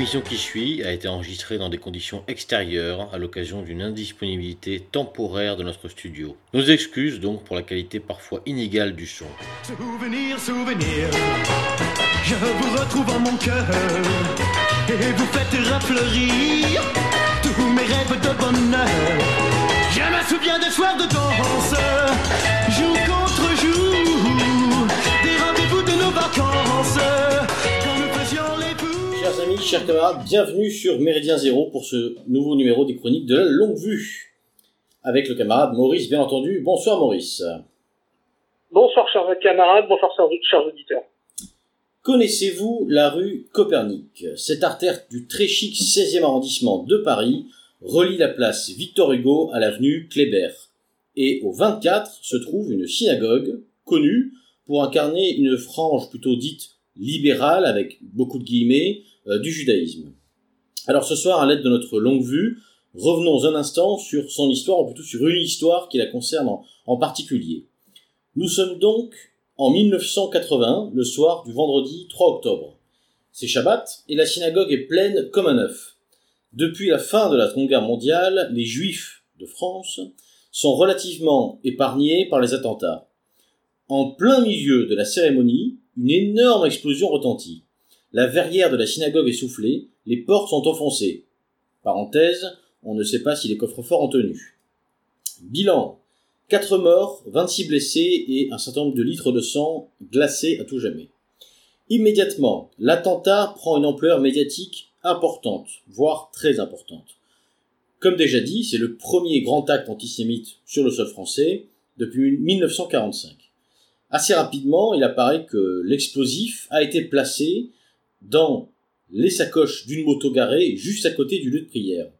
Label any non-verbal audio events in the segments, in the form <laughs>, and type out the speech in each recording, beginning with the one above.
L'émission qui suit a été enregistrée dans des conditions extérieures à l'occasion d'une indisponibilité temporaire de notre studio. Nos excuses donc pour la qualité parfois inégale du son. Je vous retrouve en mon cœur et vous faites rafleurir tous mes rêves de bonheur. Je me souviens des soirs de danse, amis, chers camarades, bienvenue sur Méridien Zéro pour ce nouveau numéro des chroniques de la longue vue. Avec le camarade Maurice, bien entendu. Bonsoir Maurice. Bonsoir chers camarades, bonsoir chers auditeurs. Connaissez-vous la rue Copernic? Cette artère du très chic 16e arrondissement de Paris relie la place Victor Hugo à l'avenue Kléber. Et au 24 se trouve une synagogue connue pour incarner une frange plutôt dite libérale, avec beaucoup de guillemets, du judaïsme. Alors ce soir, à l'aide de notre longue vue, revenons un instant sur son histoire, ou plutôt sur une histoire qui la concerne en, en particulier. Nous sommes donc en 1980, le soir du vendredi 3 octobre. C'est Shabbat et la synagogue est pleine comme un œuf. Depuis la fin de la Seconde Guerre mondiale, les Juifs de France sont relativement épargnés par les attentats. En plein milieu de la cérémonie, une énorme explosion retentit. La verrière de la synagogue est soufflée, les portes sont enfoncées. Parenthèse, on ne sait pas si les coffres-forts ont tenu. Bilan 4 morts, 26 blessés et un certain nombre de litres de sang glacés à tout jamais. Immédiatement, l'attentat prend une ampleur médiatique importante, voire très importante. Comme déjà dit, c'est le premier grand acte antisémite sur le sol français depuis 1945. Assez rapidement, il apparaît que l'explosif a été placé dans les sacoches d'une moto garée juste à côté du lieu de prière.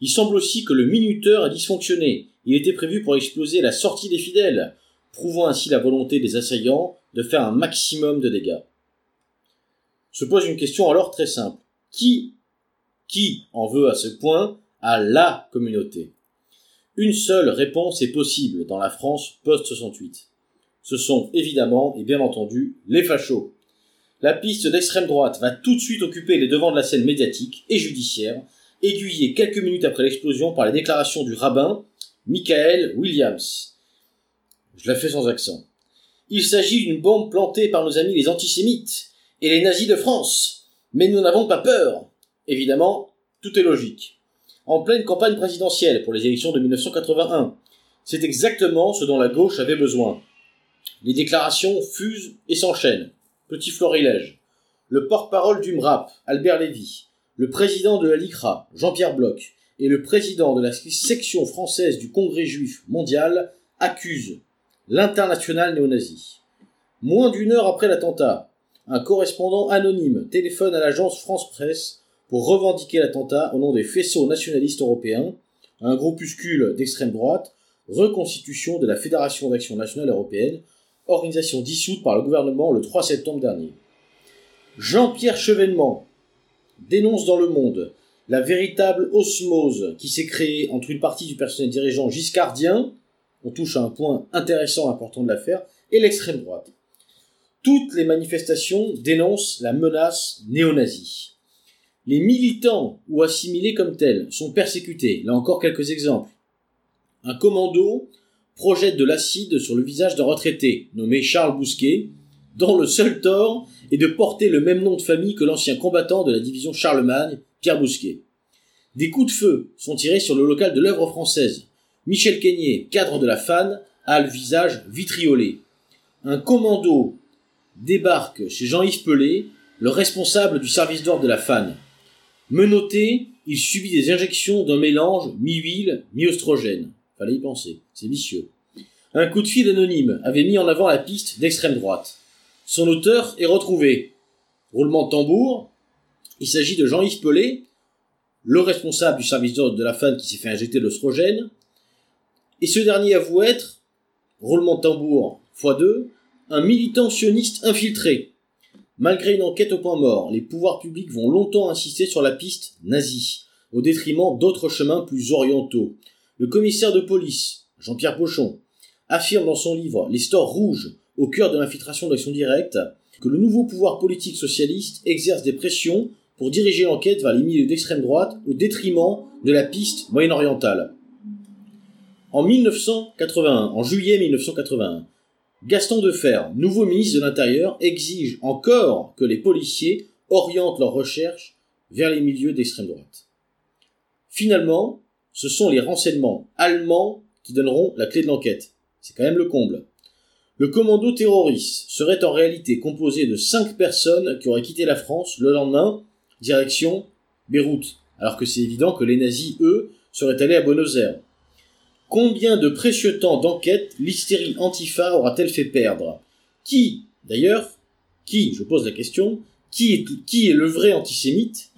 Il semble aussi que le minuteur a dysfonctionné. Il était prévu pour exploser la sortie des fidèles, prouvant ainsi la volonté des assaillants de faire un maximum de dégâts. Se pose une question alors très simple. Qui, qui en veut à ce point à la communauté? Une seule réponse est possible dans la France post-68. Ce sont évidemment et bien entendu les fachos. La piste d'extrême droite va tout de suite occuper les devants de la scène médiatique et judiciaire, aiguillée quelques minutes après l'explosion par les déclarations du rabbin Michael Williams. Je la fais sans accent. Il s'agit d'une bombe plantée par nos amis les antisémites et les nazis de France. Mais nous n'avons pas peur. Évidemment, tout est logique. En pleine campagne présidentielle pour les élections de 1981, c'est exactement ce dont la gauche avait besoin. Les déclarations fusent et s'enchaînent. Petit florilège. Le porte-parole du MRAP, Albert Lévy, le président de la LICRA, Jean-Pierre Bloch, et le président de la section française du Congrès juif mondial accusent l'international néo-nazi. Moins d'une heure après l'attentat, un correspondant anonyme téléphone à l'agence France Presse pour revendiquer l'attentat au nom des faisceaux nationalistes européens, un groupuscule d'extrême droite, reconstitution de la Fédération d'action nationale européenne, organisation dissoute par le gouvernement le 3 septembre dernier. Jean-Pierre Chevènement dénonce dans Le Monde la véritable osmose qui s'est créée entre une partie du personnel dirigeant giscardien, on touche à un point intéressant important de l'affaire, et l'extrême droite. Toutes les manifestations dénoncent la menace néo-nazie. Les militants ou assimilés comme tels sont persécutés. Là encore quelques exemples. Un commando projette de l'acide sur le visage d'un retraité nommé Charles Bousquet, dont le seul tort est de porter le même nom de famille que l'ancien combattant de la division Charlemagne, Pierre Bousquet. Des coups de feu sont tirés sur le local de l'œuvre française. Michel Queignet, cadre de la FAN, a le visage vitriolé. Un commando débarque chez Jean-Yves Pelé, le responsable du service d'ordre de la FAN. Menotté, il subit des injections d'un mélange mi-huile, mi-oestrogène. Fallait y penser, c'est vicieux. Un coup de fil anonyme avait mis en avant la piste d'extrême droite. Son auteur est retrouvé. Roulement de tambour, il s'agit de Jean-Yves Pelé, le responsable du service d'ordre de la FAN qui s'est fait injecter l'oestrogène, et ce dernier avoue être, roulement de tambour x2, un militant sioniste infiltré. Malgré une enquête au point mort, les pouvoirs publics vont longtemps insister sur la piste nazie, au détriment d'autres chemins plus orientaux. Le commissaire de police, Jean-Pierre Pochon, affirme dans son livre Les stores rouges au cœur de l'infiltration d'action directe que le nouveau pouvoir politique socialiste exerce des pressions pour diriger l'enquête vers les milieux d'extrême droite au détriment de la piste moyen-orientale. En 1981, en juillet 1981, Gaston Defer, nouveau ministre de l'Intérieur, exige encore que les policiers orientent leurs recherches vers les milieux d'extrême droite. Finalement, ce sont les renseignements allemands qui donneront la clé de l'enquête. C'est quand même le comble. Le commando terroriste serait en réalité composé de cinq personnes qui auraient quitté la France le lendemain, direction Beyrouth, alors que c'est évident que les nazis, eux, seraient allés à Buenos Aires. Combien de précieux temps d'enquête l'hystérie antifa aura-t-elle fait perdre? Qui, d'ailleurs, qui, je pose la question, qui est, qui est le vrai antisémite?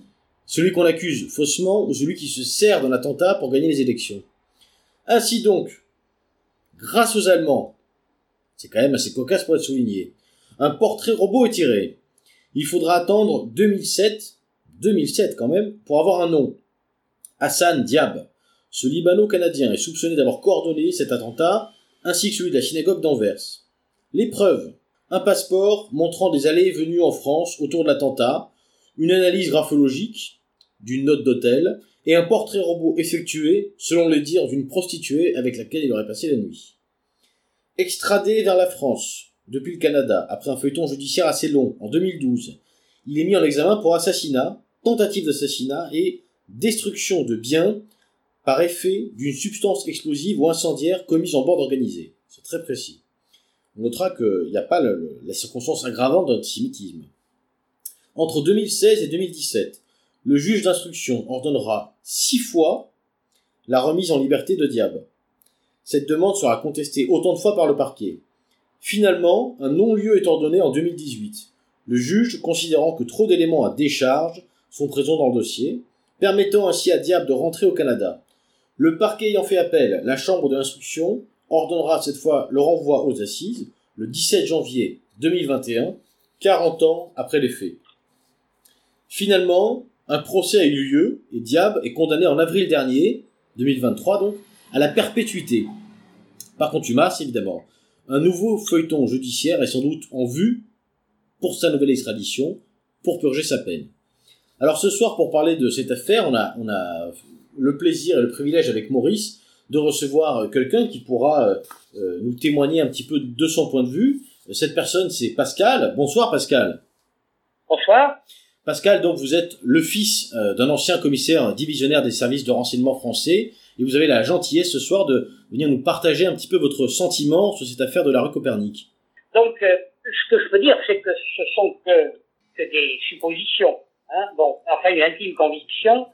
Celui qu'on accuse faussement ou celui qui se sert d'un attentat pour gagner les élections Ainsi donc, grâce aux Allemands, c'est quand même assez cocasse pour être souligné. Un portrait robot est tiré. Il faudra attendre 2007, 2007 quand même, pour avoir un nom. Hassan Diab. Ce Libano-Canadien est soupçonné d'avoir coordonné cet attentat, ainsi que celui de la synagogue d'Anvers. Les preuves. Un passeport montrant des allées et venues en France autour de l'attentat, une analyse graphologique d'une note d'hôtel, et un portrait robot effectué, selon le dire d'une prostituée avec laquelle il aurait passé la nuit. Extradé vers la France, depuis le Canada, après un feuilleton judiciaire assez long, en 2012, il est mis en examen pour assassinat, tentative d'assassinat et destruction de biens par effet d'une substance explosive ou incendiaire commise en bande organisée. C'est très précis. On notera qu'il n'y a pas la circonstance aggravante d'antisémitisme. Entre 2016 et 2017, le juge d'instruction ordonnera six fois la remise en liberté de Diab. Cette demande sera contestée autant de fois par le parquet. Finalement, un non-lieu est ordonné en 2018. Le juge, considérant que trop d'éléments à décharge sont présents dans le dossier, permettant ainsi à Diable de rentrer au Canada. Le parquet ayant fait appel, la chambre de l'instruction ordonnera cette fois le renvoi aux assises le 17 janvier 2021, 40 ans après les faits. Finalement, un procès a eu lieu et Diab est condamné en avril dernier, 2023 donc, à la perpétuité. Par contumace, évidemment. Un nouveau feuilleton judiciaire est sans doute en vue pour sa nouvelle extradition, pour purger sa peine. Alors ce soir, pour parler de cette affaire, on a, le plaisir et le privilège avec Maurice de recevoir quelqu'un qui pourra euh, nous témoigner un petit peu de son point de vue. Cette personne, c'est Pascal. Bonsoir Pascal. Bonsoir. Pascal, donc vous êtes le fils euh, d'un ancien commissaire divisionnaire des services de renseignement français et vous avez la gentillesse ce soir de venir nous partager un petit peu votre sentiment sur cette affaire de la rue Copernic. Donc, euh, ce que je peux dire, c'est que ce sont que, que des suppositions. Hein. Bon, enfin, une intime conviction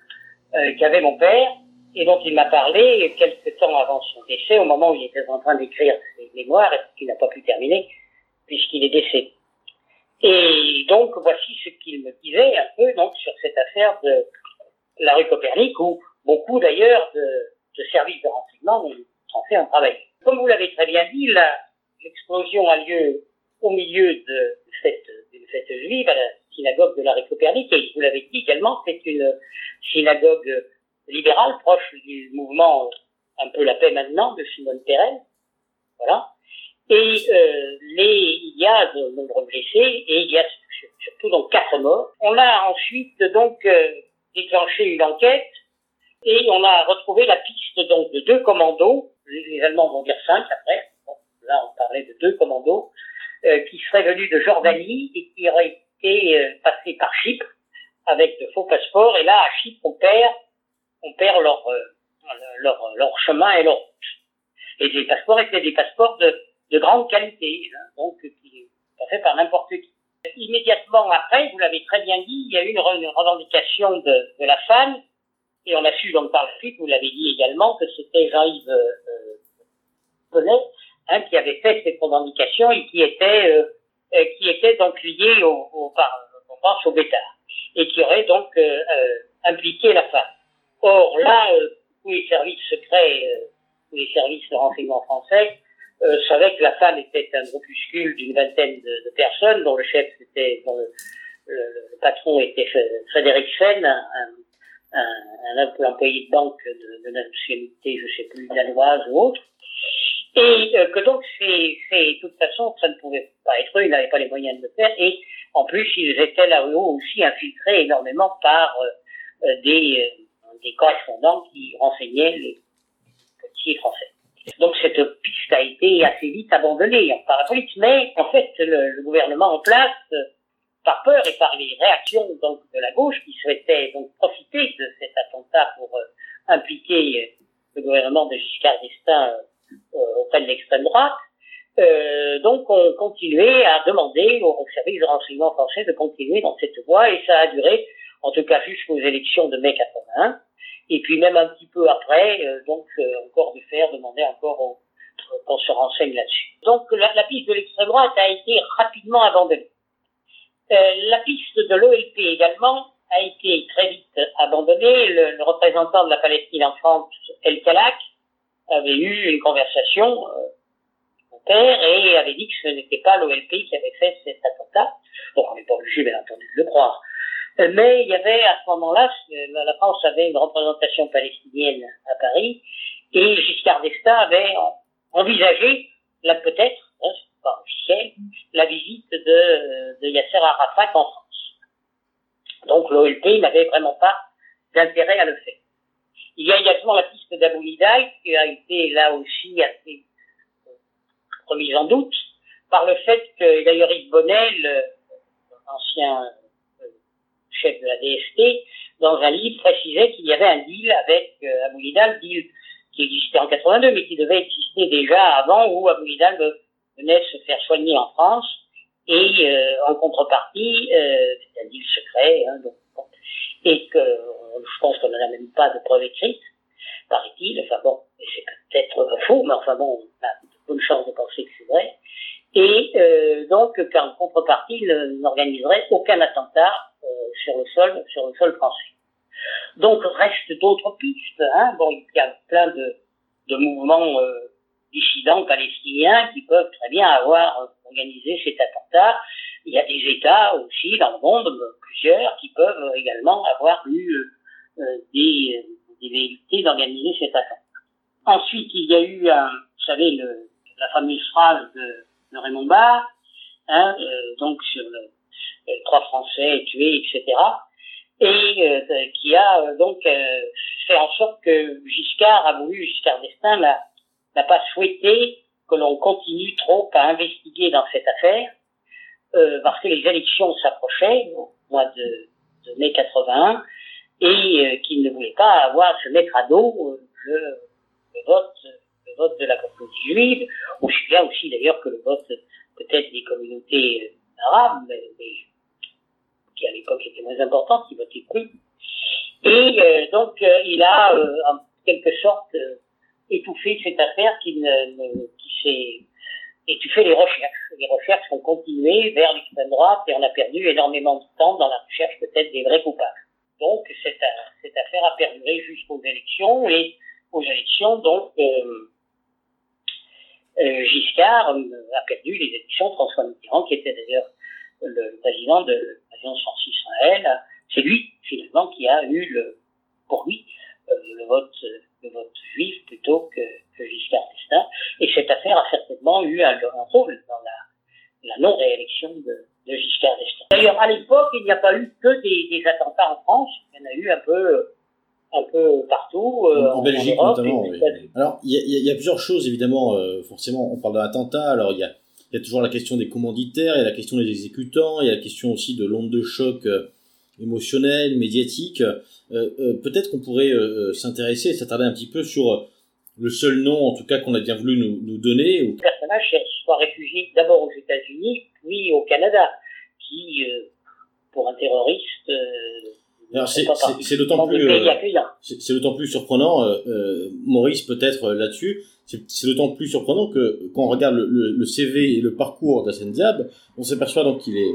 euh, qu'avait mon père et dont il m'a parlé quelques temps avant son décès, au moment où il était en train d'écrire ses mémoires, et qu'il n'a pas pu terminer, puisqu'il est décédé. Et donc, voici ce qu'il me disait un peu donc sur cette affaire de la rue Copernic, où beaucoup d'ailleurs de, de, services de renseignement ont fait un travail. Comme vous l'avez très bien dit, l'explosion a lieu au milieu d'une fête, juive à la synagogue de la rue Copernic, et vous l'avez dit également, c'est une synagogue libérale proche du mouvement un peu la paix maintenant de Simone Perel. Voilà. Et euh, les, il y a de nombreux blessés et il y a surtout donc quatre morts. On a ensuite donc euh, déclenché une enquête et on a retrouvé la piste donc de deux commandos, les, Allemands vont dire cinq après, là on parlait de deux commandos, euh, qui seraient venus de Jordanie et qui auraient été euh, passés par Chypre avec de faux passeports. Et là, à Chypre, on perd, on perd leur, euh, leur, leur chemin et leur route. Et les passeports étaient des passeports de, de grande qualité, hein, donc qui pas fait par n'importe qui. Immédiatement après, vous l'avez très bien dit, il y a eu une, revendication de, de la femme et on a su donc par la suite, vous l'avez dit également, que c'était Jean-Yves euh, hein, qui avait fait cette revendications et qui était, euh, euh, qui était donc lié au, au, on pense au bêtard, et qui aurait donc euh, euh, impliqué la femme. Or là, tous les services secrets, tous les services de renseignement français savaient que la femme était un groupuscule d'une vingtaine de, personnes, dont le chef était, dont le, le, patron était Frédéric Fenn, un, un, un employé de banque de, de nationalité, je sais plus, danoise ou autre. Et euh, que donc, c'est, de toute façon, ça ne pouvait pas être eux, ils n'avaient pas les moyens de le faire. Et en plus, ils étaient là-haut aussi infiltrés énormément par euh, des, des correspondants qui renseignaient les policiers français. Donc cette piste a été assez vite abandonnée. Par la mais en fait le, gouvernement en place, par peur et par les réactions donc de la gauche qui souhaitait donc profiter de cet attentat pour euh, impliquer euh, le gouvernement de Giscard d'Estaing euh, auprès de l'extrême droite, euh, donc on continuait à demander au service de renseignement français de continuer dans cette voie et ça a duré en tout cas jusqu'aux élections de mai 81 et puis même un petit peu après, euh, donc euh, encore de faire demander encore euh, qu'on se renseigne là-dessus. Donc la, la, piste de l'extrême droite a été rapidement abandonnée. la piste de l'OLP également a été très vite abandonnée. Le, le, représentant de la Palestine en France, El Kalak, avait eu une conversation euh, mon père et avait dit que ce n'était pas l'OLP qui avait fait cet attentat. Donc on n'est pas obligé bien entendu de le croire. Mais il y avait à ce moment-là, la France avait une représentation palestinienne à Paris, et Giscard d'Estaing avait envisagé, là peut-être, hein, c'est pas officiel, la visite de, Yasser Arafat en France. Donc l'OLP n'avait vraiment pas d'intérêt à le faire. Il y a également la piste d'Abou qui a été là aussi assez remise en doute par le fait que d'ailleurs Yves Bonnel, ancien chef de la DST, dans un livre, précisait qu'il y avait un deal avec euh, Abou Lidal, deal qui existait en 82, mais qui devait exister déjà avant, où Abou Lidal venait se faire soigner en France, et euh, en contrepartie, euh, c'est un deal secret, hein, et que je pense qu'on n'en a même pas de preuve écrite, paraît-il, enfin bon, c'est peut-être faux, mais enfin bon, on a de bonnes chances de penser que c'est vrai, et euh, donc qu'en contrepartie, il n'organiserait aucun attentat euh, sur le sol, sur le sol français. Donc reste d'autres pistes. Hein. Bon, il y a plein de, de mouvements euh, dissidents palestiniens qui peuvent très bien avoir organisé cet attentat. Il y a des États aussi dans le monde, plusieurs, qui peuvent également avoir eu euh, des, des velléités d'organiser cet attentat. Ensuite, il y a eu, un, vous savez, le, la fameuse phrase de, de Raymond Barre, hein, euh, donc sur le, trois Français tués, etc. Et euh, qui a euh, donc euh, fait en sorte que Giscard a voulu, Giscard d'Estaing n'a pas souhaité que l'on continue trop à investiguer dans cette affaire, euh, parce que les élections s'approchaient au mois de, mai 81 et euh, qu'il ne voulait pas avoir à se mettre à dos le, le, vote le vote de la communauté juive, aussi bien aussi d'ailleurs que le vote peut-être des communautés arabes, mais, mais qui à l'époque était moins importante, qui votait plus. Et euh, donc euh, il a euh, en quelque sorte étouffé cette affaire qui, ne, s'est étouffé les recherches. Les recherches ont continué vers l'extrême droite et on a perdu énormément de temps dans la recherche peut-être des vrais coupables. Donc cette, affaire a perduré jusqu'aux élections et aux élections donc Giscard a perdu les élections. François Mitterrand, qui était d'ailleurs le président de l'Alliance France-Israël, c'est lui finalement qui a eu le, pour lui euh, le vote le vote juif plutôt que, que Giscard d'Estaing. Et cette affaire a certainement eu un, un rôle dans la, la non-réélection de, de Giscard d'Estaing. D'ailleurs, à l'époque, il n'y a pas eu que des, des, attentats en France. Il y en a eu un peu un peu partout. Euh, en, en, Belgique en Europe, notamment, oui. Alors, il y, y, a plusieurs choses, évidemment. Euh, forcément, on parle d'un attentat. Alors, il y a, y a toujours la question des commanditaires, il y a la question des exécutants, il y a la question aussi de l'onde de choc euh, émotionnelle, médiatique. Euh, euh, peut-être qu'on pourrait s'intéresser, s'attarder un petit peu sur le seul nom, en tout cas, qu'on a bien voulu nous, nous donner. Le personnage soit réfugié d'abord aux États-Unis, puis au Canada, qui, pour un terroriste, c'est d'autant plus euh, c'est d'autant plus surprenant euh, euh, Maurice peut-être là-dessus. C'est d'autant plus surprenant que quand on regarde le, le, le CV et le parcours d'Assane Diab on s'aperçoit donc qu'il est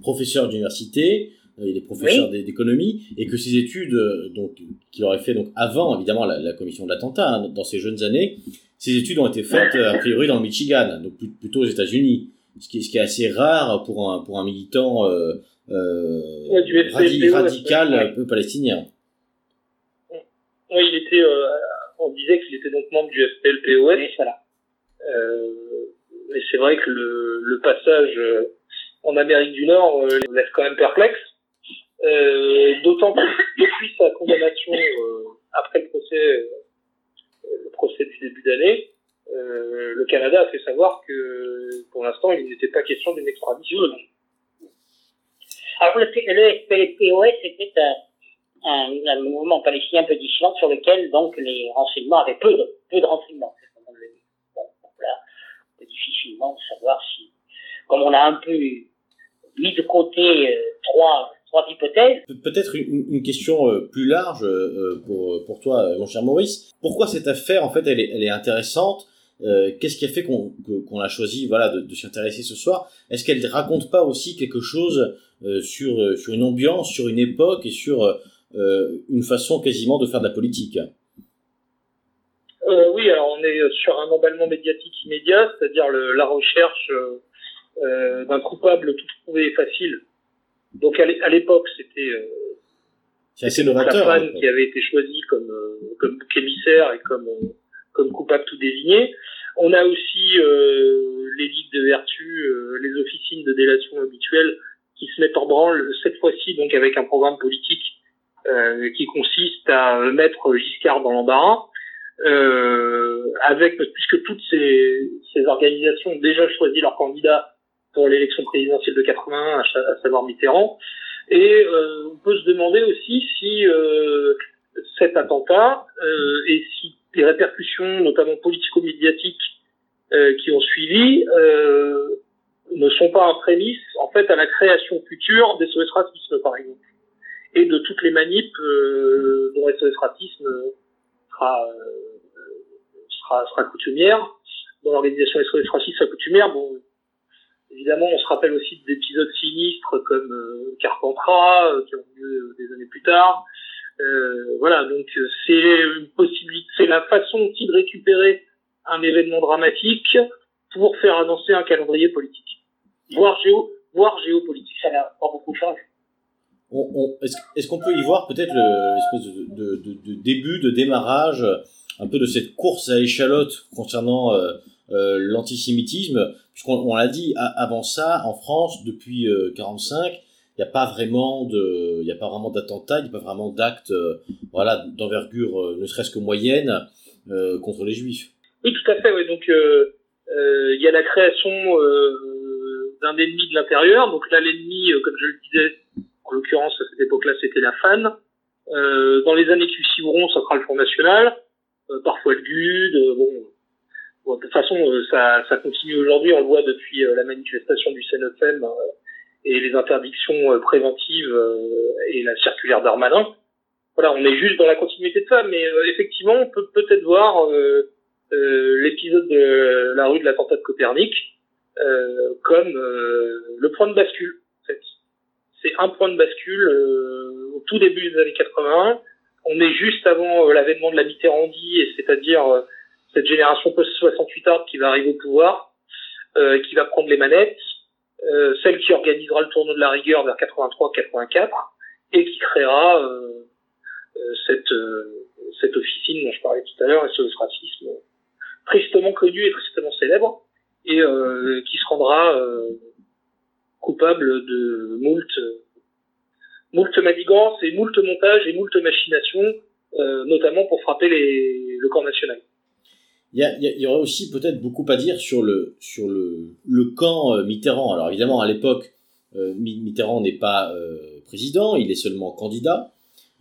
professeur d'université il est professeur oui. d'économie et que ses études donc qu'il aurait fait donc avant évidemment la, la commission de l'attentat hein, dans ses jeunes années ses études ont été faites a priori dans le Michigan donc plutôt aux États-Unis. Ce qui, est, ce qui est assez rare pour un pour un militant euh, euh, ouais, radi radical un peu palestinien. Oui, il était, euh, on disait qu'il était donc membre du FPLPOS. Oui, voilà. c'est vrai que le, le passage euh, en Amérique du Nord euh, les laisse quand même perplexe. Euh, D'autant que depuis sa condamnation euh, après le procès, euh, le procès du début d'année, euh, le Canada a fait savoir que pour l'instant il n'était pas question d'une extradition. Alors, le, le était un, mouvement palestinien un peu dissident sur lequel, donc, les renseignements avaient peu de, peu de renseignements. Donc là, on peut difficilement savoir si, comme on a un peu mis de côté euh, trois, trois hypothèses, Pe- Peut-être une, question euh, plus large euh, pour, pour toi, mon cher Maurice. Pourquoi cette affaire, en fait, elle est intéressante? Euh, Qu'est-ce qui a fait qu'on qu'on a choisi voilà, de, de s'y intéresser ce soir? Est-ce qu'elle raconte pas aussi quelque chose euh, sur, euh, sur une ambiance, sur une époque et sur une façon quasiment de faire de la politique? Oui, alors on est sur un emballement médiatique immédiat, c'est-à-dire la recherche d'un coupable tout trouvé facile. Donc à l'é- à l'époque, c'était C'est assez la novateur. hein. qui avait été choisi comme comme bouc émissaire et comme comme coupable tout désigné. On a aussi euh, les ligues de vertu, euh, les officines de délation habituelles qui se mettent en branle cette fois-ci donc avec un programme politique euh, qui consiste à mettre Giscard dans l'embarras. Euh, avec puisque toutes ces, ces organisations ont déjà choisi leur candidat pour l'élection présidentielle de 81, à, à savoir Mitterrand, et euh, on peut se demander aussi si euh, cet attentat euh, et si les répercussions, notamment politico-médiatiques, euh, qui ont suivi, euh, ne sont pas un prémisse en fait à la création future des SOS Racisme, par exemple, et de toutes les manips euh, dont SOS Racisme sera, sera, coutumière, dans l'organisation SOS Racisme sera coutumière. Bon, évidemment, on se rappelle aussi d'épisodes sinistres comme Carpentras, qui ont lieu des années plus tard. Euh, voilà, donc euh, c'est une possibilité, c'est la façon aussi de récupérer un événement dramatique pour faire avancer un calendrier politique, voire géo, voire géopolitique. ça n'a pas beaucoup changé. On- on- Est-ce est-ce qu'on peut y voir peut-être le- l'espèce de, de, de, de début, de démarrage, un peu de cette course à échalote concernant euh, euh, l'antisémitisme, puisqu'on on l'a dit a- avant ça, en France, depuis euh, 45, il n'y a pas vraiment de, il a pas vraiment d'attentats, il n'y a pas vraiment d'actes, euh, voilà, d'envergure, euh, ne serait-ce que moyenne, euh, contre les juifs. Oui, tout à fait. Oui. Donc, euh, il y a la création d'un ennemi de l'intérieur. Donc là, l'ennemi, comme je le disais, en l'occurrence à cette époque-là, c'était la FAN. Dans les années qui suivront, ça sera le Front National, parfois le GUD. bon, de toute façon, ça, ça continue aujourd'hui. On le voit depuis la manifestation du CNFM et les interdictions euh, préventives euh, et la circulaire d'Armanin. Voilà, on est juste dans la continuité de ça, mais euh, effectivement, on peut peut-être voir l'épisode de la rue de l'attentat de Copernic comme le point de bascule. En fait. C'est un point de bascule au tout début des années 80. On est juste avant l'avènement de la Mitterrandie, et c'est-à-dire cette génération post-68 art qui va arriver au pouvoir, qui va prendre les manettes, euh, celle qui organisera le tournoi de la rigueur vers 83-84 et qui créera euh, euh, cette euh, cette officine dont je parlais tout à l'heure, SOS Racisme, tristement connu et tristement célèbre, et euh, qui se rendra coupable de moult, moult manigances et moult montages et moult machinations, notamment pour frapper les, le camp national. Il y, aurait aussi peut-être beaucoup à dire sur le sur le, le camp euh, Mitterrand. Alors évidemment, à l'époque, euh, Mi- Mitterrand n'est pas euh, président, il est seulement candidat.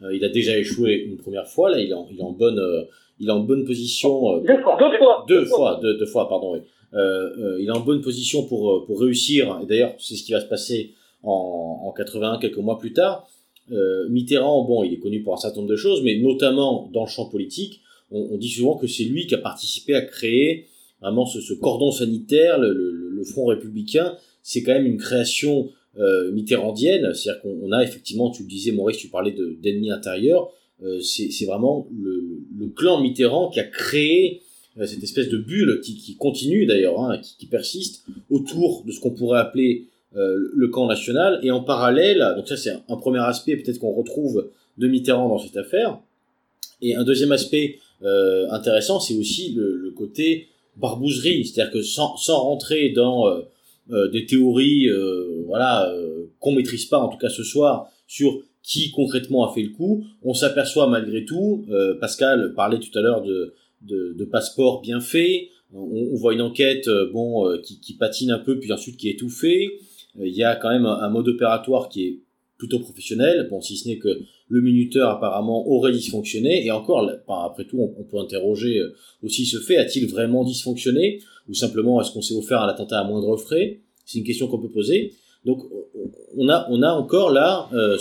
Euh, il a déjà échoué une première fois. Là, il est en, il est en bonne euh, il est en bonne position. Deux fois. Deux fois. deux fois, deux, deux fois, pardon. Oui. Il est en bonne position pour pour réussir. Et d'ailleurs, c'est ce qui va se passer en, en 81, quelques mois plus tard. Mitterrand, bon, il est connu pour un certain nombre de choses, mais notamment dans le champ politique, on, dit souvent que c'est lui qui a participé à créer vraiment ce, ce cordon sanitaire, le, le, Front républicain. C'est quand même une création euh, mitterrandienne, c'est-à-dire qu'on on a effectivement, tu le disais, Maurice, tu parlais de- d'ennemis intérieurs. Euh, c'est vraiment le, le clan Mitterrand qui a créé euh, cette espèce de bulle qui, qui continue d'ailleurs, hein, qui, persiste autour de ce qu'on pourrait appeler euh, le camp national. Et en parallèle, donc ça c'est un premier aspect peut-être qu'on retrouve de Mitterrand dans cette affaire. Et un deuxième aspect euh, intéressant, c'est aussi le, côté barbouzerie, c'est-à-dire que sans, sans rentrer dans des théories, voilà, qu'on maîtrise pas en tout cas ce soir sur qui concrètement a fait le coup, on s'aperçoit malgré tout, Pascal parlait tout à l'heure de, de, bien faits, on, voit une enquête bon qui, qui, patine un peu puis ensuite qui est étouffée. Il y a quand même un, un mode opératoire qui est plutôt professionnel. Bon, si ce n'est que le minuteur apparemment aurait dysfonctionné. Et encore, après tout, on, peut interroger euh, aussi ce fait. A-t-il vraiment dysfonctionné Ou simplement, est-ce qu'on s'est offert un attentat à moindre frais? C'est une question qu'on peut poser. Donc, on a, on a encore là euh,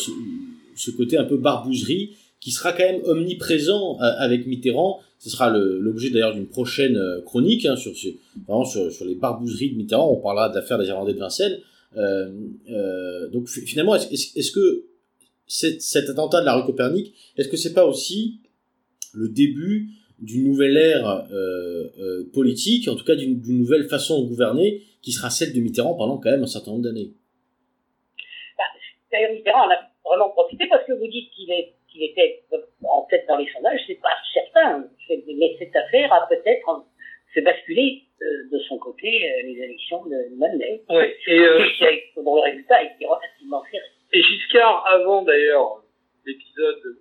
ce, côté un peu barbouzerie qui sera quand même omniprésent euh, avec Mitterrand. Ce sera l'objet d'ailleurs d'une prochaine chronique hein, sur, sur, les barbouzeries de Mitterrand. On parlera de l'affaire des Irlandais de Vincennes. Euh, euh, donc finalement, est-ce que cet attentat de la rue Copernic, est-ce que c'est pas aussi le début d'une nouvelle ère euh, politique, en tout cas d'une nouvelle façon de gouverner, qui sera celle de Mitterrand pendant quand même un certain nombre d'années? Bah, Mitterrand en a vraiment profité parce que vous dites qu'il qu'il était en tête dans les sondages, c'est pas certain. Mais cette affaire a peut-être fait basculer euh, de son côté euh, les élections de Monday. Oui. Et, euh, le résultat est relativement serré. Et Giscard, avant d'ailleurs l'épisode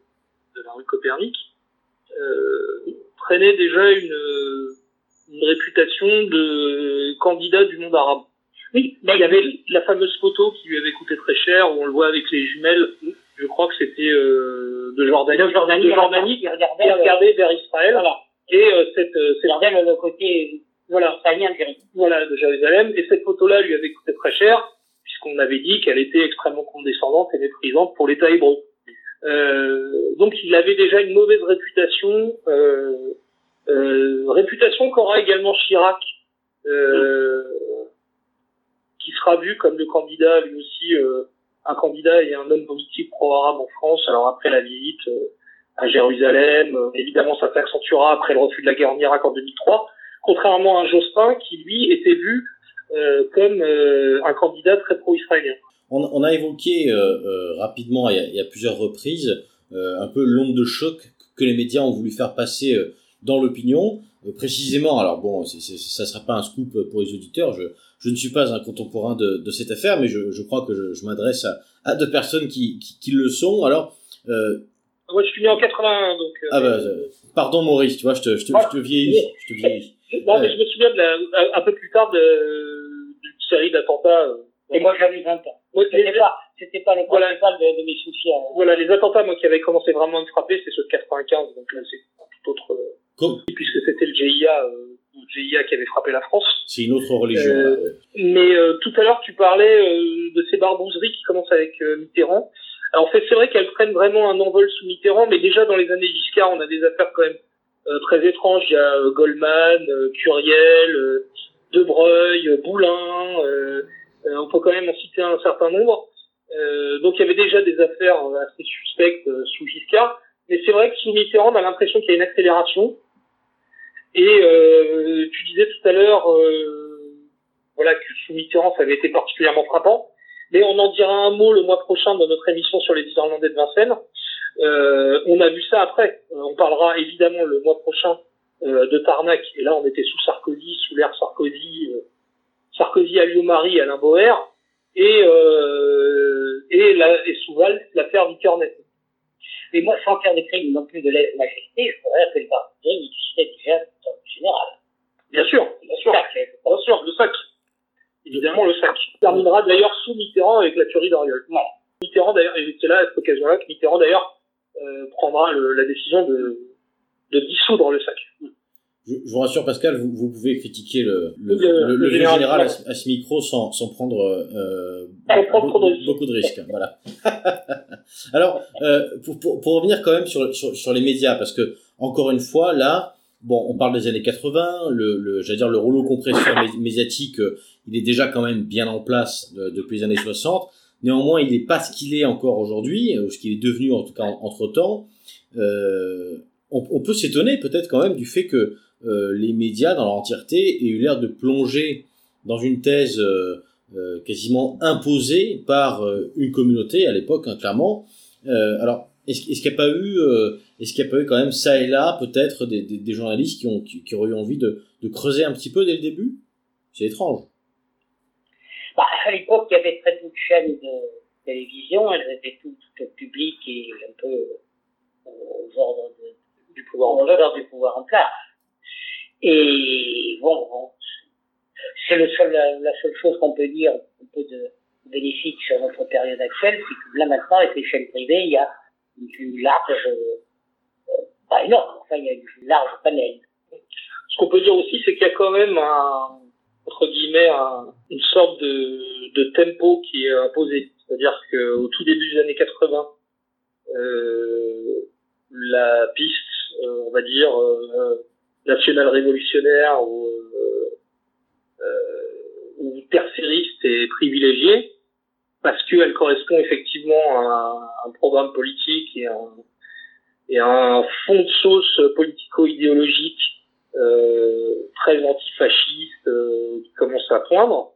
de la rue Copernic, euh, prenait déjà une, une réputation de candidat du monde arabe. Oui, mais il y avait la fameuse photo qui lui avait coûté très cher, où on le voit avec les jumelles. Je crois que c'était euh, de Jordanie, de Jordanie, de Jordanie qui regardait, regardait vers Israël. Voilà. Et euh, cette, euh, cette... le côté voilà, voilà, de Jérusalem. Et cette photo-là lui avait coûté très cher, puisqu'on avait dit qu'elle était extrêmement condescendante et méprisante pour l'État hébreu. Euh, donc il avait déjà une mauvaise réputation, euh, euh, réputation qu'aura également Chirac, euh, qui sera vu comme le candidat, lui aussi, euh, un candidat et un homme politique pro-arabe en France. Alors après la visite à Jérusalem, évidemment ça s'accentuera après le refus de la guerre en Irak en 2003 contrairement à Jospin qui lui était vu euh, comme euh, un candidat très pro-israélien. On, on, a évoqué euh, euh rapidement, y, a, plusieurs reprises, euh, un peu l'onde de choc que les médias ont voulu faire passer dans l'opinion. précisément, alors bon, c est, ça ne sera pas un scoop pour les auditeurs, je, je ne suis pas un contemporain de, de cette affaire, mais je, je crois que je, je m'adresse à, à deux personnes qui, qui, qui le sont. Alors, moi, je suis né en 81, donc. ah bah, pardon Maurice, tu vois, je te, je te, je te vieillis, je te vieillis. <laughs> Non, mais je me souviens de la, un peu plus tard d'une série d'attentats. Euh, Et moi, j'avais 20 ans. Ouais, c'était pas, c'était pas les voilà. de, de mes soucis. Hein. Voilà, les attentats, moi, qui avaient commencé vraiment à me frapper, c'est ceux de 95, donc là, c'est tout autre. Comme... Puisque c'était le GIA, euh, le GIA qui avait frappé la France. C'est une autre religion. Euh, mais euh, tout à l'heure, tu parlais euh, de ces barbouzeries qui commencent avec Mitterrand. Alors, c'est vrai qu'elles prennent vraiment un envol sous Mitterrand, mais déjà dans les années Giscard, on a des affaires quand même euh, très étranges. Il y a euh, Goldman, euh, Curiel, Debreuil, Boulin. on peut quand même en citer un certain nombre. donc il y avait déjà des affaires assez suspectes sous Giscard. Mais c'est vrai que sous Mitterrand, on a l'impression qu'il y a une accélération. Et tu disais tout à l'heure, voilà, que sous Mitterrand, ça avait été particulièrement frappant. Mais on en dira un mot le mois prochain dans notre émission sur les Irlandais de Vincennes. Euh, on a vu ça après. Euh, on parlera évidemment le mois prochain euh, de Tarnac. Et là, on était sous Sarkozy, sous l'ère Sarkozy, euh, Sarkozy, Alliot-Marie, Alain Boer, et et, la, et sous Val, l'affaire Vicornet. Mais moi, sans faire des crimes non plus de lèse-majesté, je voudrais que le parti existait déjà dans le général. Bien sûr, bien sûr, bien sûr, le sac. Évidemment, le sac. Il terminera d'ailleurs sous Mitterrand avec la tuerie d'Oriol. Mitterrand d'ailleurs, et c'est là à cette occasion-là que Mitterrand d'ailleurs euh, prendra le, la décision de, de dissoudre le sac. Je, je, vous rassure Pascal, vous, vous pouvez critiquer le, le, le, le général, général à, à, ce micro sans, sans prendre euh, beaucoup, beaucoup, de risques. Voilà. <laughs> Alors, euh, pour, pour, pour, revenir quand même sur, sur, sur, les médias, parce que encore une fois, là, bon, on parle des années 80, le, le j'allais dire le rouleau compresseur médiatique, euh, il est déjà quand même bien en place de, depuis les années 60. Néanmoins, il n'est pas ce qu'il est encore aujourd'hui, ou ce qu'il est devenu en tout cas entre temps. Euh, on, peut s'étonner peut-être quand même du fait que euh, les médias, dans leur entièreté, aient eu l'air de plonger dans une thèse euh, euh quasiment imposée par euh, une communauté à l'époque, hein, clairement. Euh, alors, est-ce, est qu'il n'y a pas eu, est-ce qu'il n'y a pas eu quand même ça et là peut-être des, des, journalistes qui ont qui, auraient eu envie de, de creuser un petit peu dès le début? C'est étrange. Bah, à l'époque, il y avait très peu de chaînes de télévision, elles étaient toutes, publiques et un peu euh, aux ordres du pouvoir en place, du pouvoir en place. Et bon, c'est seul, la, seule chose qu'on peut dire, un peu de bénéfique sur notre période actuelle, c'est que là maintenant, avec les chaînes privées, il y a une large, euh, pas énorme, il y a une large panel. Ce qu'on peut dire aussi, c'est qu'il y a quand même entre guillemets, un, une sorte de, tempo qui est imposé. C'est-à-dire qu'au tout début des années 80, euh, la piste, euh, on va dire, euh, nationale révolutionnaire ou, ou tercériste est privilégiée parce qu'elle correspond effectivement à un, un programme politique et un, et un fond de sauce politico-idéologique euh, très antifasciste euh, qui commence à poindre.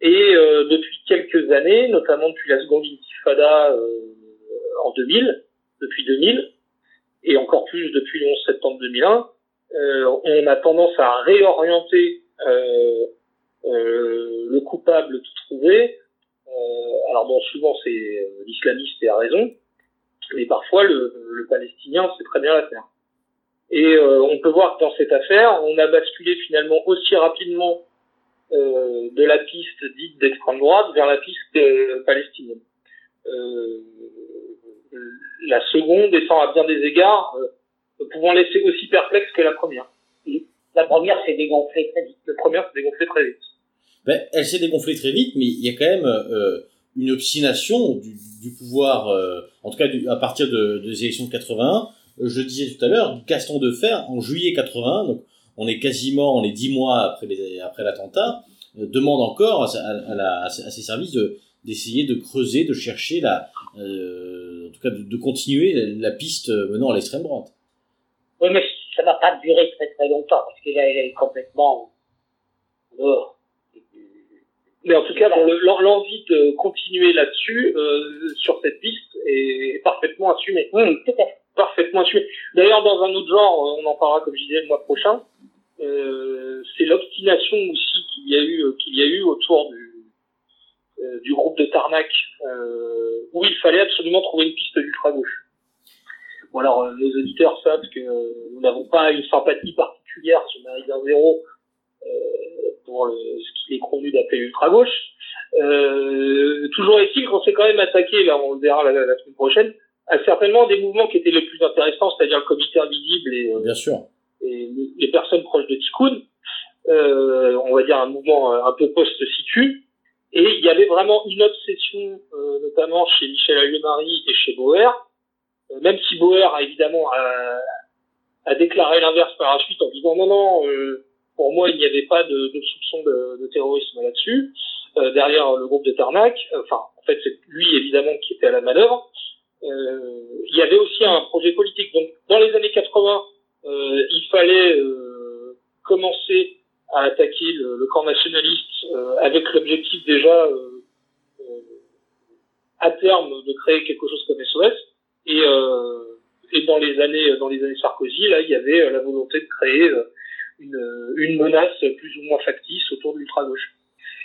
Et euh, depuis quelques années, notamment depuis la seconde intifada euh, en 2000, depuis 2000, et encore plus depuis le 11 septembre 2001, euh, on a tendance à réorienter euh, le coupable tout trouvé. alors bon, souvent c'est l'islamiste et a raison, mais parfois le, le palestinien c'est très bien la faire. Et euh, on peut voir que dans cette affaire, on a basculé finalement aussi rapidement euh, de la piste dite d'extrême droite vers la piste euh, palestinienne. la seconde étant à bien des égards pouvant laisser aussi perplexe que la première. La première s'est dégonflée très vite. La première s'est dégonflée très vite. Ben, elle s'est dégonflée très vite, mais il y a quand même euh, une obstination du, du pouvoir, euh, en tout cas du, à partir de, de, des élections de 81. Je disais tout à l'heure, Gaston de Fer, en juillet 81, donc on est quasiment, on est dix mois après, les, après l'attentat, euh, demande encore à, à, la, à, ses services de, d'essayer de creuser, de chercher la, euh, en tout cas de, de continuer la, la, piste menant à l'extrême droite. Oui, mais ça va pas durer très très longtemps parce qu'elle est complètement dehors. Mais en tout cas, l'envie de continuer là-dessus, euh, sur cette piste, est parfaitement assumée. Parfaitement assumée. D'ailleurs, dans un autre genre, on en parlera, comme je disais, le mois prochain, euh, c'est l'obstination aussi qu'il y a eu, qu'il y a eu autour du, euh, du groupe de Tarnac, euh, où il fallait absolument trouver une piste d'ultra-gauche. Bon, alors, nos auditeurs savent que nous n'avons pas une sympathie particulière sur Méridian Zéro, pour le, ce qu'il est convenu d'appeler l'ultra-gauche. Euh, toujours est-il qu'on s'est quand même attaqué, là on le verra la, la, semaine prochaine, à certainement des mouvements qui étaient les plus intéressants, c'est-à-dire le comité invisible et, Bien sûr. et les, les personnes proches de Tikkun. Euh, on va dire un mouvement un peu post-situ. Et il y avait vraiment une obsession, euh, notamment chez Michel Allemarie et chez Bauer, euh, même si Bauer a évidemment a, a déclaré l'inverse par la suite en disant non, non, euh, pour moi, il n'y avait pas de, soupçon de, terrorisme là-dessus. Euh, derrière le groupe de Tarnac, enfin, en fait, c'est lui évidemment qui était à la manœuvre. Euh, il y avait aussi un projet politique. Donc, dans les années 80, euh, il fallait euh, commencer à attaquer le, camp nationaliste euh, avec l'objectif déjà à terme de créer quelque chose comme SOS. Et, et dans les années dans les années Sarkozy, là, il y avait la volonté de créer une, une menace plus ou moins factice autour de l'ultra-gauche.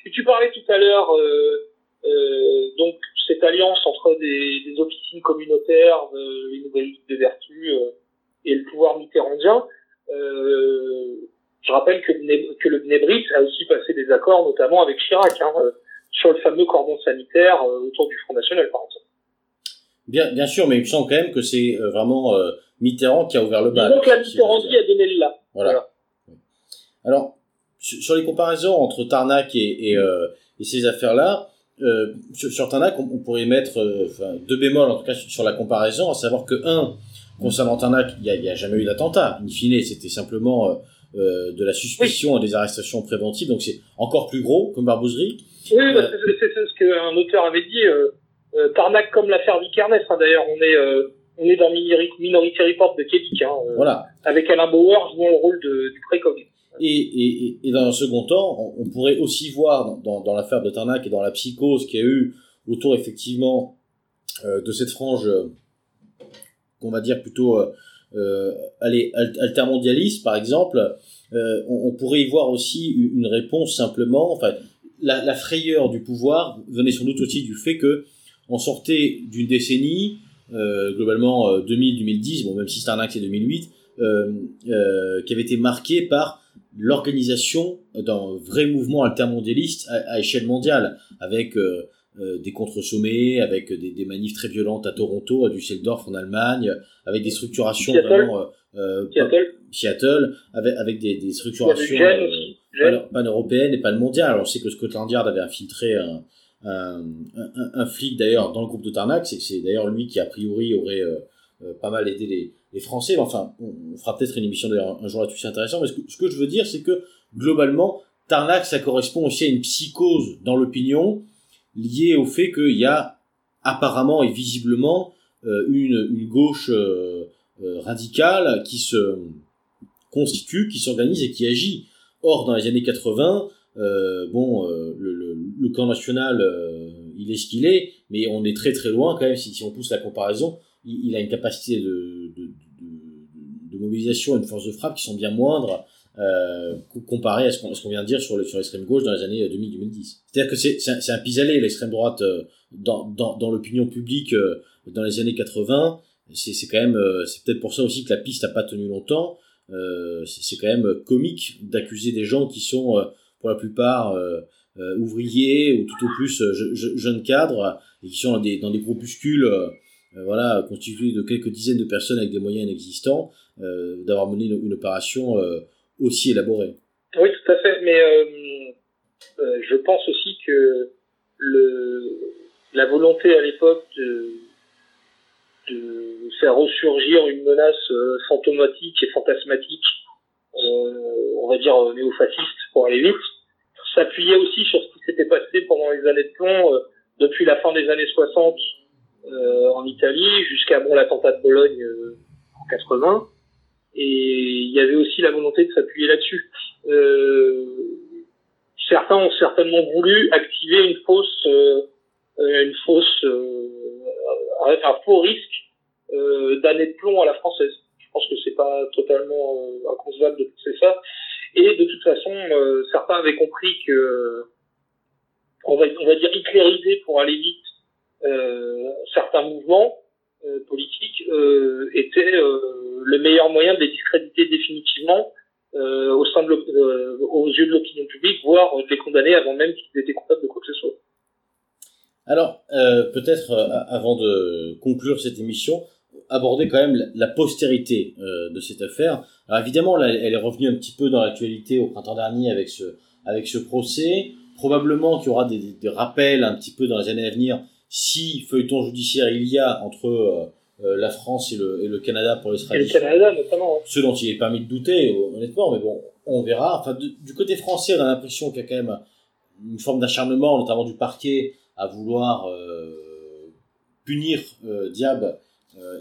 Et tu parlais tout à l'heure euh, euh, donc cette alliance entre des, des officines communautaires, euh, les nouvelles ligues de vertu euh, et le pouvoir mitterrandien. Euh, je rappelle que, que le Bnebrit a aussi passé des accords, notamment avec Chirac, hein, sur le fameux cordon sanitaire autour du Front National, par exemple. Bien, bien sûr, mais il me semble quand même que c'est vraiment Mitterrand qui a ouvert le bal. Donc la Mitterrandie a donné le là. Voilà. voilà. Alors, sur les comparaisons entre Tarnac et, et, euh, et ces affaires-là, euh, sur, sur, Tarnac, on, on pourrait mettre euh, enfin, deux bémols en tout cas sur la comparaison, à savoir que un, concernant Tarnac, il n'y a, a, jamais eu d'attentat. In fine, c'était simplement de la suspicion et des arrestations préventives, donc c'est encore plus gros comme barbouzerie. Oui, c'est ce qu'un auteur avait dit. Tarnac comme l'affaire Vikernes, hein, d'ailleurs, on est on est dans Minority Report de Kédik, hein, voilà. avec Alain Bauer jouant le rôle de, du précog. Et, et, et, dans un second temps, on, pourrait aussi voir dans, dans, l'affaire de Tarnac et dans la psychose qu'il y a eu autour effectivement euh, de cette frange euh, qu'on va dire plutôt euh, euh, allez, altermondialiste, par exemple, euh, on, pourrait y voir aussi une réponse simplement, enfin, la, frayeur du pouvoir venait sans doute aussi du fait que on sortait d'une décennie, globalement 2000-2010, bon, même si axe c'est 2008, qui avait été marquée par l'organisation d'un vrai mouvement altermondialiste à, à échelle mondiale, avec euh, des contre-sommets, avec des, des, manifs très violentes à Toronto, à Düsseldorf en Allemagne, avec des structurations Seattle. vraiment euh, Seattle. Seattle, avec, avec des, des structurations euh, pan-européennes et pan-mondiales. Alors on sait que Scotland Yard avait infiltré un, un, un, un flic d'ailleurs dans le groupe de Tarnac, c'est d'ailleurs lui qui a priori aurait euh, euh, pas mal aidé les, les Français. Enfin, on, fera peut-être une émission d'ailleurs un jour là-dessus, c'est intéressant. Mais ce que, ce que je veux dire, c'est que globalement, Tarnac, ça correspond aussi à une psychose dans l'opinion lié au fait qu'il y a apparemment et visiblement euh, une, une, gauche euh, euh, radicale qui se constitue, qui s'organise et qui agit. Or, dans les années 80, bon, le, le, le, camp national, il est ce qu'il est, mais on est très très loin quand même, si, si on pousse la comparaison, il, a une capacité de, de, de, mobilisation une force de frappe qui sont bien moindres euh, comparé à ce qu'on vient de dire sur l'extrême gauche dans les années 2000-2010. Euh, C'est-à-dire que c'est un, un pis-aller, l'extrême droite, euh, dans, dans, dans l'opinion publique euh, dans les années 80. C'est quand même, c'est peut-être pour ça aussi que la piste n'a pas tenu longtemps. c'est quand même comique d'accuser des gens qui sont, pour la plupart, ouvriers ou tout au plus jeunes cadres et qui sont dans des, dans des groupuscules voilà, constitués de quelques dizaines de personnes avec des moyens inexistants, d'avoir mené une, opération aussi élaboré. Oui, tout à fait. Mais euh, euh, je pense aussi que le, la volonté à l'époque de, faire ressurgir une menace euh, fantomatique et fantasmatique, euh, on va dire néo-fasciste pour aller vite, s'appuyait aussi sur ce qui s'était passé pendant les années de plomb euh, depuis la fin des années 60 euh, en Italie jusqu'à bon l'attentat de Bologne en 80 et il y avait aussi la volonté de s'appuyer là-dessus. Euh, certains ont certainement voulu activer une fausse, euh, une fausse, euh, un faux risque euh, d'année de plomb à la française. Je pense que c'est pas totalement euh, inconcevable de penser ça. Et de toute façon, euh, certains avaient compris que on va, on va dire éclairiser pour aller vite certains mouvements euh, politique euh, était euh, le meilleur moyen de les discréditer définitivement aux yeux de l'opinion publique, voire de les condamner avant même qu'ils étaient coupables de quoi que ce soit. Alors, peut-être avant de conclure cette émission, aborder quand même la, postérité de cette affaire. Alors évidemment, elle est revenue un petit peu dans l'actualité au printemps dernier avec ce, avec ce procès. Probablement qu'il y aura des, rappels un petit peu dans les années à venir si feuilleton judiciaire il y a entre euh, euh, la France et le, et le, Canada pour l'extradition. Et le Canada notamment. Ce dont il est permis de douter, honnêtement, mais bon, on verra. Enfin, du côté français, on a l'impression qu'il y a quand même une forme d'acharnement, notamment du parquet, à vouloir euh, punir euh, Diab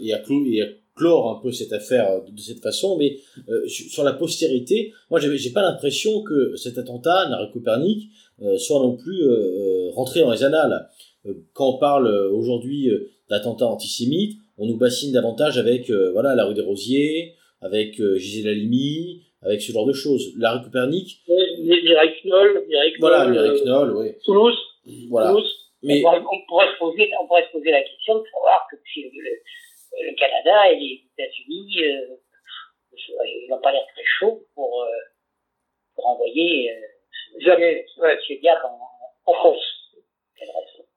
et, à et, à clore un peu cette affaire de, cette façon. Mais sur la postérité, moi, j'ai pas l'impression que cet attentat, Nara Copernic, soit non plus rentré dans les annales. Euh, quand on parle euh, aujourd'hui euh, d'attentats antisémites, on nous bassine davantage avec voilà la rue des Rosiers, avec Gisèle Halimi, avec ce genre de choses. La rue Copernic. Mireille Knoll. Voilà, Mireille Knoll, oui. Toulouse. Voilà. Toulouse. Mais... On, pourrait, se poser, on pourrait se poser la question de savoir que le, le, le Canada et les États-Unis, euh, ils n'ont pas l'air très chauds pour, euh, pour envoyer euh, Jamais. Ouais. En, en France.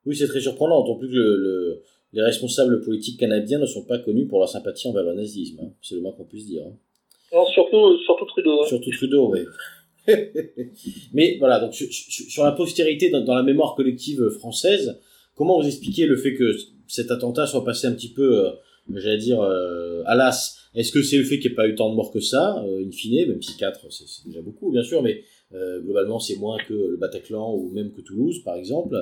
Oui, c'est très surprenant, d'autant plus que le, le, les responsables politiques canadiens ne sont pas connus pour leur sympathie envers le nazisme. Hein. C'est le moins qu'on puisse dire. Hein. Non, surtout, surtout Trudeau. Hein. Surtout Trudeau, oui. <laughs> Mais voilà, donc sur, sur la postérité dans, dans, la mémoire collective française, comment vous expliquez le fait que cet attentat soit passé un petit peu, euh, j'allais dire, euh, à l'as? Est-ce que c'est le fait qu'il n'y ait pas eu tant de morts que ça, euh, in fine, même si 4 c'est déjà beaucoup, bien sûr, mais euh, globalement c'est moins que le Bataclan ou même que Toulouse, par exemple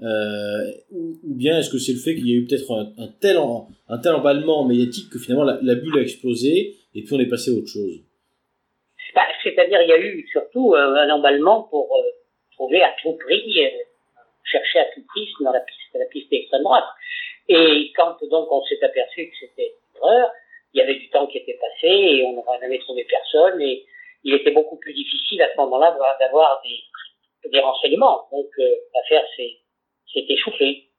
euh, ou, bien est-ce que c'est le fait qu'il y a eu peut-être un, tel un tel emballement médiatique que finalement la, bulle a explosé et puis on est passé à autre chose? Bah, C'est-à-dire il y a eu surtout euh, un emballement pour euh, trouver à tout prix, chercher à tout prix dans la piste, la piste d'extrême droite. Et quand donc on s'est aperçu que c'était une erreur, il y avait du temps qui était passé et on n'avait trouvé personne et il était beaucoup plus difficile à ce moment-là d'avoir des, des renseignements. Donc l'affaire s'est échauffée.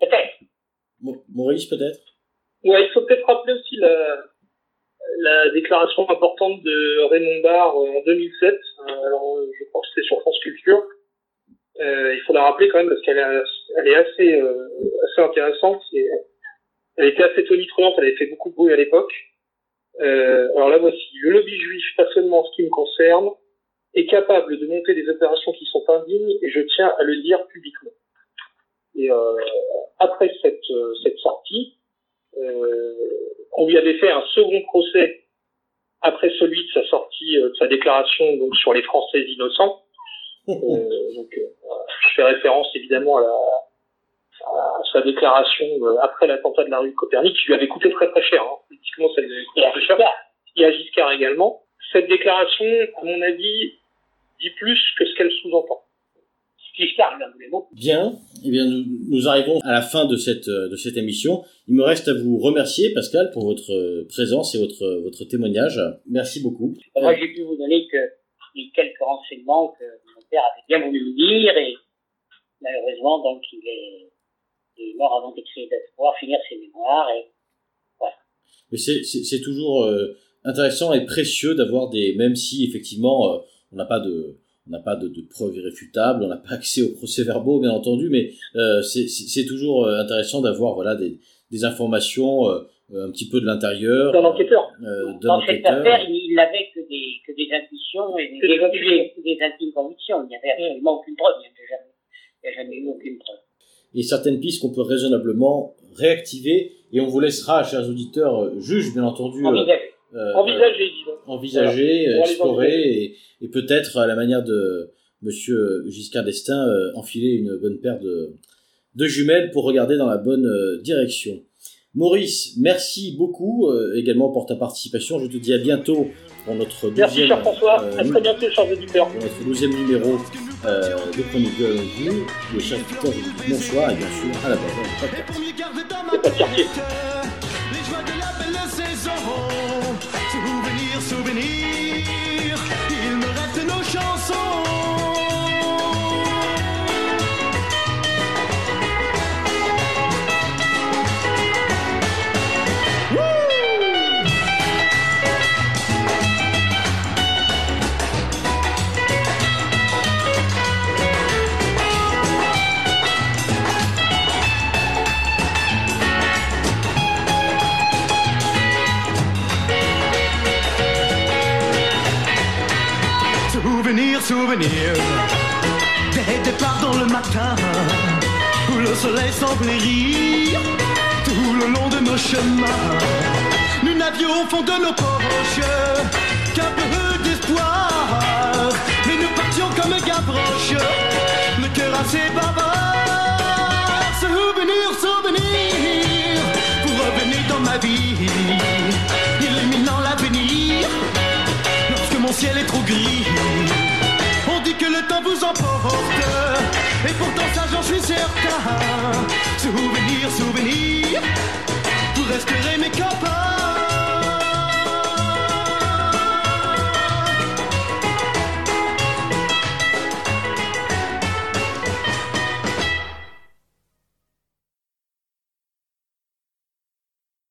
Peut-être. Maurice, peut-être? Ouais, il faut peut-être rappeler aussi la, la déclaration importante de Raymond Barre en 2007. Alors, je crois que c'était sur France Culture. Euh, il faut la rappeler quand même parce qu'elle est, elle est assez, euh, assez intéressante. elle était assez tonitruante, elle avait fait beaucoup de bruit à l'époque. Euh, alors là, voici. Le lobby juif, pas seulement en ce qui me concerne, est capable de monter des opérations qui sont indignes et je tiens à le dire publiquement. Et euh, après cette, euh, cette sortie, euh, on lui avait fait un second procès après celui de sa sortie, de sa déclaration donc sur les Français innocents. <laughs> donc, je fais référence évidemment à, la, à sa déclaration après l'attentat de la rue Copernic, qui lui avait coûté très très cher. Hein. Politiquement, ça lui avait coûté très cher. Il y a Giscard également. Cette déclaration, à mon avis, dit plus que ce qu'elle sous-entend. Bien, eh bien nous, nous, arrivons à la fin de cette de cette émission. Il me reste à vous remercier Pascal pour votre présence et votre votre témoignage. Merci beaucoup. Moi j'ai pu vous donner que les quelques renseignements que mon père avait bien voulu me dire et malheureusement donc il est, il est mort avant d'écrire de pouvoir finir ses mémoires et voilà. Mais c'est toujours euh, intéressant et précieux d'avoir des même si effectivement euh, on n'a pas de on n'a pas de, de, preuves irréfutables, on n'a pas accès aux procès-verbaux, bien entendu, mais euh, c'est toujours euh, intéressant d'avoir voilà des, des informations euh, un petit peu de l'intérieur. D'un enquêteur. Euh, Dans cette affaire, il n'avait que des, que des intuitions et des, des, des, intimes convictions. Il n'y avait absolument aucune preuve. Il n'y a jamais, eu aucune preuve. Et certaines pistes qu'on peut raisonnablement réactiver, et on vous laissera, chers auditeurs, juges, bien entendu, euh, envisager, disons. Envisager, explorer, et, et peut-être à la manière de Monsieur Giscard d'Estaing, euh, enfiler une bonne paire de, de jumelles pour regarder dans la bonne euh, direction. Maurice, merci beaucoup également pour ta participation. Je te dis à bientôt pour notre deuxième. Merci, cher François. à très bientôt, chers auditeurs. Pour notre deuxième numéro de Chronique de Vue. Les chers auditeurs, je vous dis bonsoir et bien sûr à la bonne. Pas de quartier. Souvenir, il me reste nos chansons. Le soleil semblait rire Tout le long de nos chemins. Nous n'avions au fond de nos poches Qu'un peu d'espoir. Mais nous partions comme Gavroche Le cœur assez bavard j'en suis certain. Souvenir, souvenir, vous resterez mes copains.